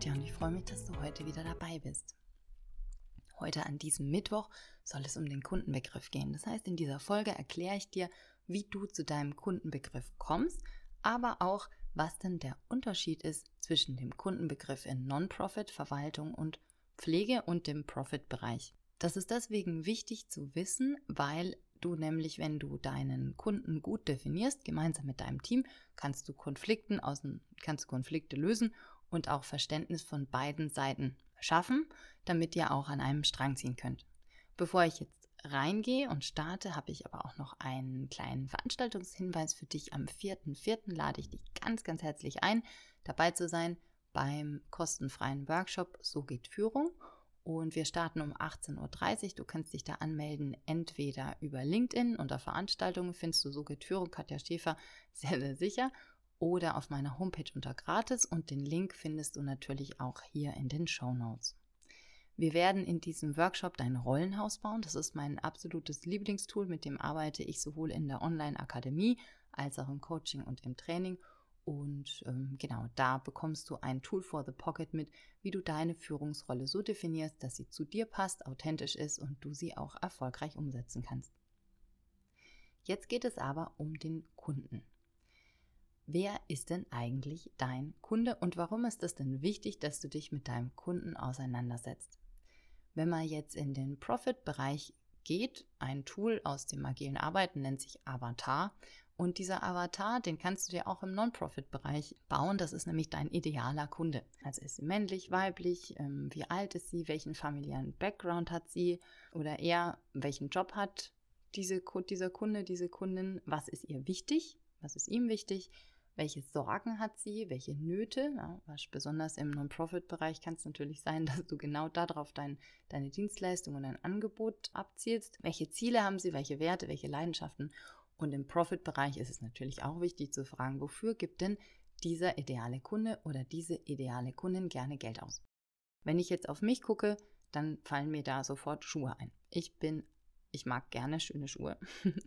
Katja und ich freue mich, dass du heute wieder dabei bist. Heute an diesem Mittwoch soll es um den Kundenbegriff gehen. Das heißt, in dieser Folge erkläre ich dir, wie du zu deinem Kundenbegriff kommst, aber auch, was denn der Unterschied ist zwischen dem Kundenbegriff in Non-Profit, Verwaltung und Pflege und dem Profit-Bereich. Das ist deswegen wichtig zu wissen, weil du nämlich, wenn du deinen Kunden gut definierst, gemeinsam mit deinem Team, kannst du Konflikten aus, kannst Konflikte lösen und auch Verständnis von beiden Seiten schaffen, damit ihr auch an einem Strang ziehen könnt. Bevor ich jetzt reingehe und starte, habe ich aber auch noch einen kleinen Veranstaltungshinweis für dich. Am 4.4. lade ich dich ganz, ganz herzlich ein, dabei zu sein beim kostenfreien Workshop So geht Führung. Und wir starten um 18.30 Uhr. Du kannst dich da anmelden, entweder über LinkedIn unter Veranstaltungen findest du So geht Führung, Katja Schäfer, sehr, sehr sicher, oder auf meiner Homepage unter Gratis und den Link findest du natürlich auch hier in den Show Notes. Wir werden in diesem Workshop dein Rollenhaus bauen. Das ist mein absolutes Lieblingstool, mit dem arbeite ich sowohl in der Online-Akademie als auch im Coaching und im Training. Und ähm, genau, da bekommst du ein Tool for the Pocket mit, wie du deine Führungsrolle so definierst, dass sie zu dir passt, authentisch ist und du sie auch erfolgreich umsetzen kannst. Jetzt geht es aber um den Kunden. Wer ist denn eigentlich dein Kunde und warum ist es denn wichtig, dass du dich mit deinem Kunden auseinandersetzt? Wenn man jetzt in den Profit-Bereich geht, ein Tool aus dem agilen Arbeiten nennt sich Avatar und dieser Avatar, den kannst du dir auch im Non-Profit-Bereich bauen. Das ist nämlich dein idealer Kunde. Also ist sie männlich, weiblich, ähm, wie alt ist sie, welchen familiären Background hat sie oder eher welchen Job hat diese, dieser Kunde, diese Kundin, was ist ihr wichtig, was ist ihm wichtig welche Sorgen hat sie, welche Nöte. Ja, besonders im Non-Profit-Bereich kann es natürlich sein, dass du genau darauf dein, deine Dienstleistung und dein Angebot abzielst. Welche Ziele haben sie, welche Werte, welche Leidenschaften. Und im Profit-Bereich ist es natürlich auch wichtig zu fragen, wofür gibt denn dieser ideale Kunde oder diese ideale Kundin gerne Geld aus. Wenn ich jetzt auf mich gucke, dann fallen mir da sofort Schuhe ein. Ich bin, ich mag gerne schöne Schuhe.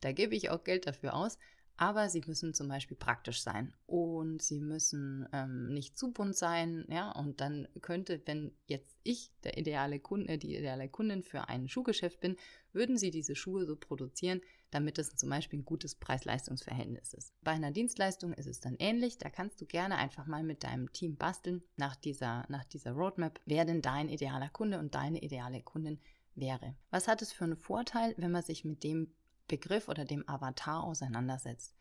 da gebe ich auch Geld dafür aus, aber sie müssen zum Beispiel praktisch sein und sie müssen ähm, nicht zu bunt sein, ja, und dann könnte, wenn jetzt ich der ideale Kunde, die ideale Kundin für ein Schuhgeschäft bin, würden sie diese Schuhe so produzieren, damit es zum Beispiel ein gutes Preis-Leistungs-Verhältnis ist. Bei einer Dienstleistung ist es dann ähnlich, da kannst du gerne einfach mal mit deinem Team basteln nach dieser, nach dieser Roadmap, wer denn dein idealer Kunde und deine ideale Kundin wäre. Was hat es für einen Vorteil, wenn man sich mit dem Begriff oder dem Avatar auseinandersetzt.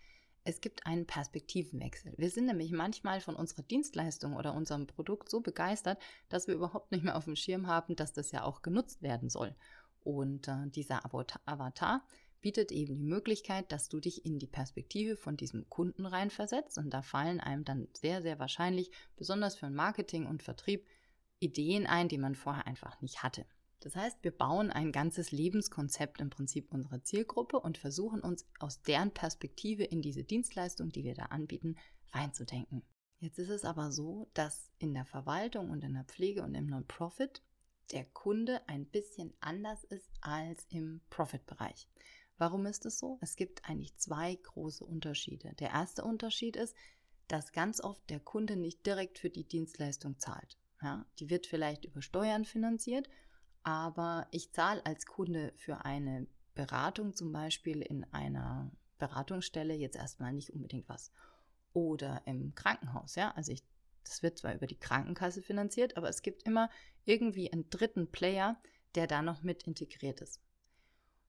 Es gibt einen Perspektivenwechsel. Wir sind nämlich manchmal von unserer Dienstleistung oder unserem Produkt so begeistert, dass wir überhaupt nicht mehr auf dem Schirm haben, dass das ja auch genutzt werden soll. Und äh, dieser Avatar bietet eben die Möglichkeit, dass du dich in die Perspektive von diesem Kunden reinversetzt und da fallen einem dann sehr, sehr wahrscheinlich, besonders für Marketing und Vertrieb, Ideen ein, die man vorher einfach nicht hatte. Das heißt, wir bauen ein ganzes Lebenskonzept im Prinzip unserer Zielgruppe und versuchen uns aus deren Perspektive in diese Dienstleistung, die wir da anbieten, reinzudenken. Jetzt ist es aber so, dass in der Verwaltung und in der Pflege und im Non-Profit der Kunde ein bisschen anders ist als im Profit-Bereich. Warum ist es so? Es gibt eigentlich zwei große Unterschiede. Der erste Unterschied ist, dass ganz oft der Kunde nicht direkt für die Dienstleistung zahlt. Ja, die wird vielleicht über Steuern finanziert aber ich zahle als Kunde für eine Beratung zum Beispiel in einer Beratungsstelle jetzt erstmal nicht unbedingt was. Oder im Krankenhaus, ja. Also ich, das wird zwar über die Krankenkasse finanziert, aber es gibt immer irgendwie einen dritten Player, der da noch mit integriert ist.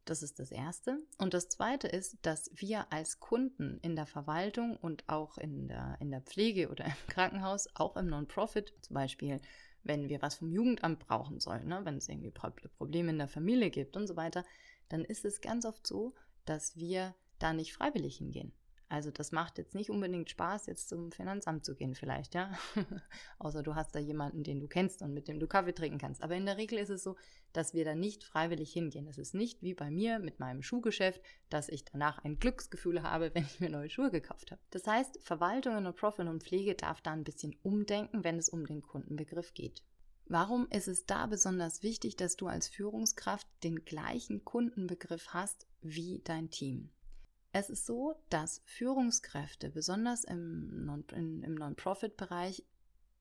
Das ist das Erste. Und das Zweite ist, dass wir als Kunden in der Verwaltung und auch in der, in der Pflege oder im Krankenhaus, auch im Non-Profit, zum Beispiel wenn wir was vom Jugendamt brauchen sollen, ne? wenn es irgendwie Probleme in der Familie gibt und so weiter, dann ist es ganz oft so, dass wir da nicht freiwillig hingehen. Also das macht jetzt nicht unbedingt Spaß, jetzt zum Finanzamt zu gehen vielleicht, ja. Außer du hast da jemanden, den du kennst und mit dem du Kaffee trinken kannst. Aber in der Regel ist es so, dass wir da nicht freiwillig hingehen. Es ist nicht wie bei mir mit meinem Schuhgeschäft, dass ich danach ein Glücksgefühl habe, wenn ich mir neue Schuhe gekauft habe. Das heißt, Verwaltung und Profit und Pflege darf da ein bisschen umdenken, wenn es um den Kundenbegriff geht. Warum ist es da besonders wichtig, dass du als Führungskraft den gleichen Kundenbegriff hast wie dein Team? Es ist so, dass Führungskräfte, besonders im Non-Profit-Bereich,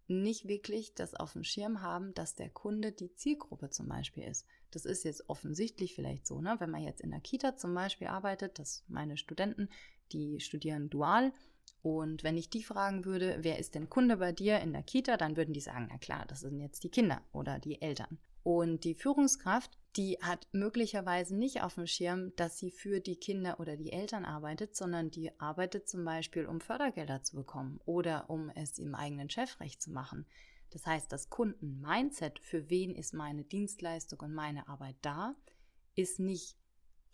nicht wirklich das auf dem Schirm haben, dass der Kunde die Zielgruppe zum Beispiel ist. Das ist jetzt offensichtlich vielleicht so, ne? wenn man jetzt in der Kita zum Beispiel arbeitet, dass meine Studenten, die studieren dual. Und wenn ich die fragen würde, wer ist denn Kunde bei dir in der Kita, dann würden die sagen, na klar, das sind jetzt die Kinder oder die Eltern. Und die Führungskraft, die hat möglicherweise nicht auf dem Schirm, dass sie für die Kinder oder die Eltern arbeitet, sondern die arbeitet zum Beispiel, um Fördergelder zu bekommen oder um es im eigenen Chef recht zu machen. Das heißt, das Kunden-Mindset, für wen ist meine Dienstleistung und meine Arbeit da, ist nicht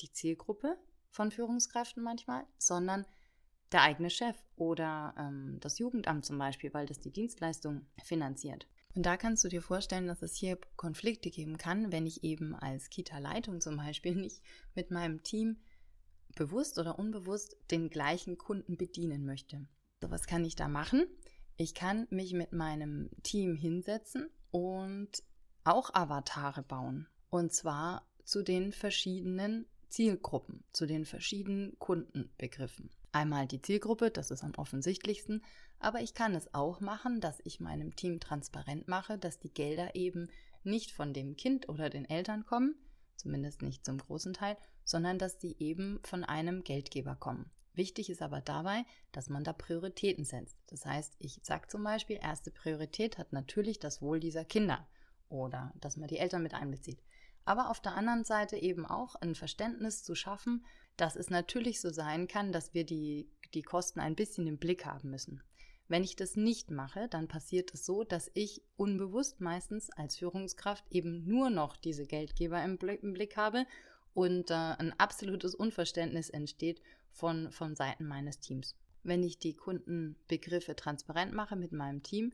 die Zielgruppe von Führungskräften manchmal, sondern der eigene Chef oder ähm, das Jugendamt zum Beispiel, weil das die Dienstleistung finanziert. Und da kannst du dir vorstellen, dass es hier Konflikte geben kann, wenn ich eben als Kita-Leitung zum Beispiel nicht mit meinem Team bewusst oder unbewusst den gleichen Kunden bedienen möchte. So, was kann ich da machen? Ich kann mich mit meinem Team hinsetzen und auch Avatare bauen. Und zwar zu den verschiedenen Zielgruppen, zu den verschiedenen Kundenbegriffen. Einmal die Zielgruppe, das ist am offensichtlichsten, aber ich kann es auch machen, dass ich meinem Team transparent mache, dass die Gelder eben nicht von dem Kind oder den Eltern kommen, zumindest nicht zum großen Teil, sondern dass die eben von einem Geldgeber kommen. Wichtig ist aber dabei, dass man da Prioritäten setzt. Das heißt, ich sage zum Beispiel, erste Priorität hat natürlich das Wohl dieser Kinder oder dass man die Eltern mit einbezieht. Aber auf der anderen Seite eben auch ein Verständnis zu schaffen, dass es natürlich so sein kann, dass wir die, die Kosten ein bisschen im Blick haben müssen. Wenn ich das nicht mache, dann passiert es so, dass ich unbewusst meistens als Führungskraft eben nur noch diese Geldgeber im Blick, im Blick habe und äh, ein absolutes Unverständnis entsteht von, von Seiten meines Teams. Wenn ich die Kundenbegriffe transparent mache mit meinem Team,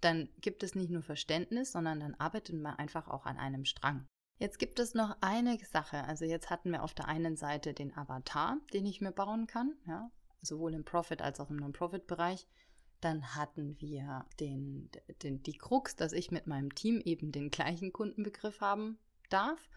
dann gibt es nicht nur Verständnis, sondern dann arbeitet man einfach auch an einem Strang. Jetzt gibt es noch eine Sache. Also jetzt hatten wir auf der einen Seite den Avatar, den ich mir bauen kann, ja, sowohl im Profit als auch im Non-Profit-Bereich. Dann hatten wir den, den, die Krux, dass ich mit meinem Team eben den gleichen Kundenbegriff haben darf.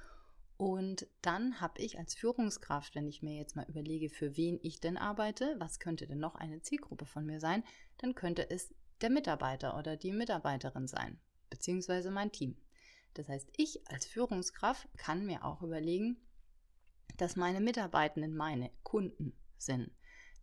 Und dann habe ich als Führungskraft, wenn ich mir jetzt mal überlege, für wen ich denn arbeite, was könnte denn noch eine Zielgruppe von mir sein, dann könnte es der Mitarbeiter oder die Mitarbeiterin sein, beziehungsweise mein Team. Das heißt, ich als Führungskraft kann mir auch überlegen, dass meine Mitarbeitenden meine Kunden sind.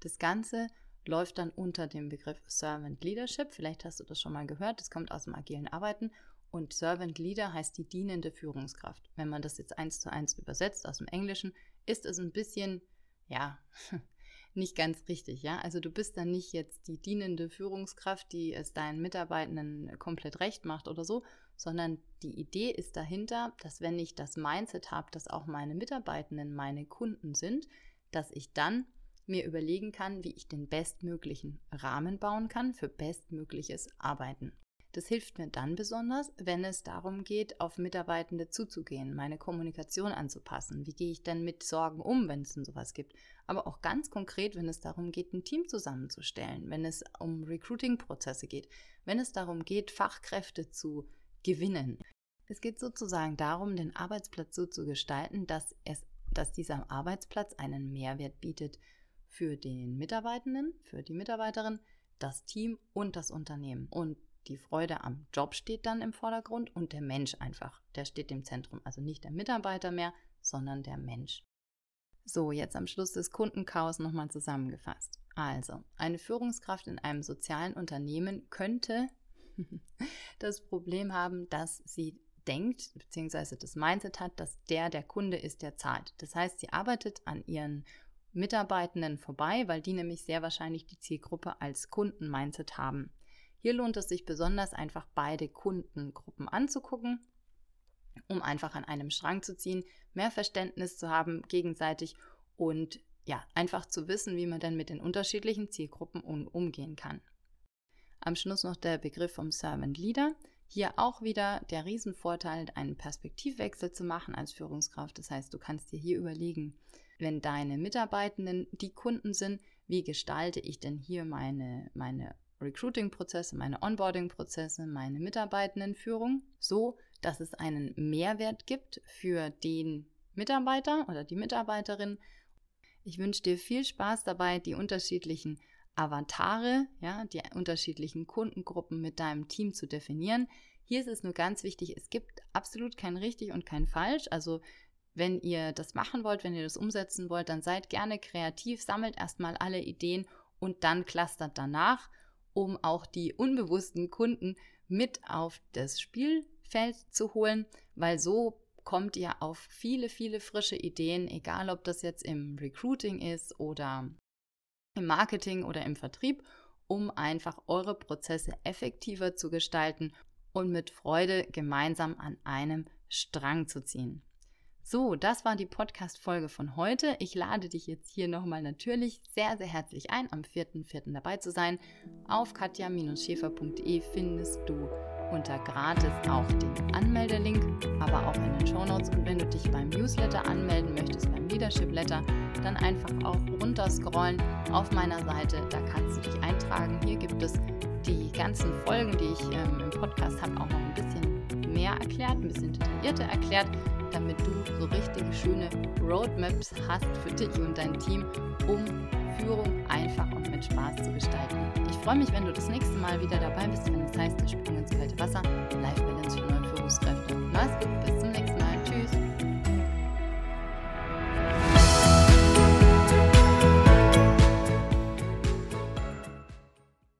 Das Ganze läuft dann unter dem Begriff Servant Leadership. Vielleicht hast du das schon mal gehört. Das kommt aus dem agilen Arbeiten. Und Servant Leader heißt die dienende Führungskraft. Wenn man das jetzt eins zu eins übersetzt aus dem Englischen, ist es ein bisschen, ja, nicht ganz richtig, ja. Also du bist dann nicht jetzt die dienende Führungskraft, die es deinen Mitarbeitenden komplett recht macht oder so, sondern die Idee ist dahinter, dass wenn ich das Mindset habe, dass auch meine Mitarbeitenden meine Kunden sind, dass ich dann mir überlegen kann, wie ich den bestmöglichen Rahmen bauen kann für bestmögliches Arbeiten. Das hilft mir dann besonders, wenn es darum geht, auf Mitarbeitende zuzugehen, meine Kommunikation anzupassen. Wie gehe ich denn mit Sorgen um, wenn es denn sowas gibt? Aber auch ganz konkret, wenn es darum geht, ein Team zusammenzustellen, wenn es um Recruiting-Prozesse geht, wenn es darum geht, Fachkräfte zu gewinnen. Es geht sozusagen darum, den Arbeitsplatz so zu gestalten, dass, es, dass dieser Arbeitsplatz einen Mehrwert bietet für den Mitarbeitenden, für die Mitarbeiterin, das Team und das Unternehmen. Und die Freude am Job steht dann im Vordergrund und der Mensch einfach, der steht im Zentrum. Also nicht der Mitarbeiter mehr, sondern der Mensch. So, jetzt am Schluss des Kundenchaos nochmal zusammengefasst. Also, eine Führungskraft in einem sozialen Unternehmen könnte das Problem haben, dass sie denkt, beziehungsweise das Mindset hat, dass der der Kunde ist, der zahlt. Das heißt, sie arbeitet an ihren Mitarbeitenden vorbei, weil die nämlich sehr wahrscheinlich die Zielgruppe als Kunden-Mindset haben. Hier lohnt es sich besonders einfach beide Kundengruppen anzugucken, um einfach an einem Strang zu ziehen, mehr Verständnis zu haben gegenseitig und ja, einfach zu wissen, wie man dann mit den unterschiedlichen Zielgruppen um, umgehen kann. Am Schluss noch der Begriff vom Servant Leader. Hier auch wieder der Riesenvorteil, einen Perspektivwechsel zu machen als Führungskraft. Das heißt, du kannst dir hier überlegen, wenn deine Mitarbeitenden die Kunden sind, wie gestalte ich denn hier meine, meine Recruiting-Prozesse, meine Onboarding-Prozesse, meine Mitarbeitendenführung, so dass es einen Mehrwert gibt für den Mitarbeiter oder die Mitarbeiterin. Ich wünsche dir viel Spaß dabei, die unterschiedlichen Avatare, ja, die unterschiedlichen Kundengruppen mit deinem Team zu definieren. Hier ist es nur ganz wichtig, es gibt absolut kein richtig und kein falsch. Also wenn ihr das machen wollt, wenn ihr das umsetzen wollt, dann seid gerne kreativ, sammelt erstmal alle Ideen und dann clustert danach, um auch die unbewussten Kunden mit auf das Spielfeld zu holen, weil so kommt ihr auf viele, viele frische Ideen, egal ob das jetzt im Recruiting ist oder im Marketing oder im Vertrieb, um einfach eure Prozesse effektiver zu gestalten und mit Freude gemeinsam an einem Strang zu ziehen. So, das war die Podcast-Folge von heute. Ich lade dich jetzt hier nochmal natürlich sehr, sehr herzlich ein, am 4.4. dabei zu sein. Auf katja-schäfer.de findest du unter gratis auch den Anmeldelink, aber auch in den Shownotes. Und wenn du dich beim Newsletter anmelden möchtest, beim Leadership Letter, dann einfach auch runterscrollen auf meiner Seite. Da kannst du dich eintragen. Hier gibt es die ganzen Folgen, die ich ähm, im Podcast habe, auch noch ein bisschen mehr erklärt, ein bisschen detaillierter erklärt, damit du so richtige schöne Roadmaps hast für dich und dein Team, um Führung einfach und mit Spaß zu gestalten. Ich freue mich, wenn du das nächste Mal wieder dabei bist, wenn es heißt, der Sprung ins kalte Wasser, Life Balance für neue Führungskräfte. Mach's gut,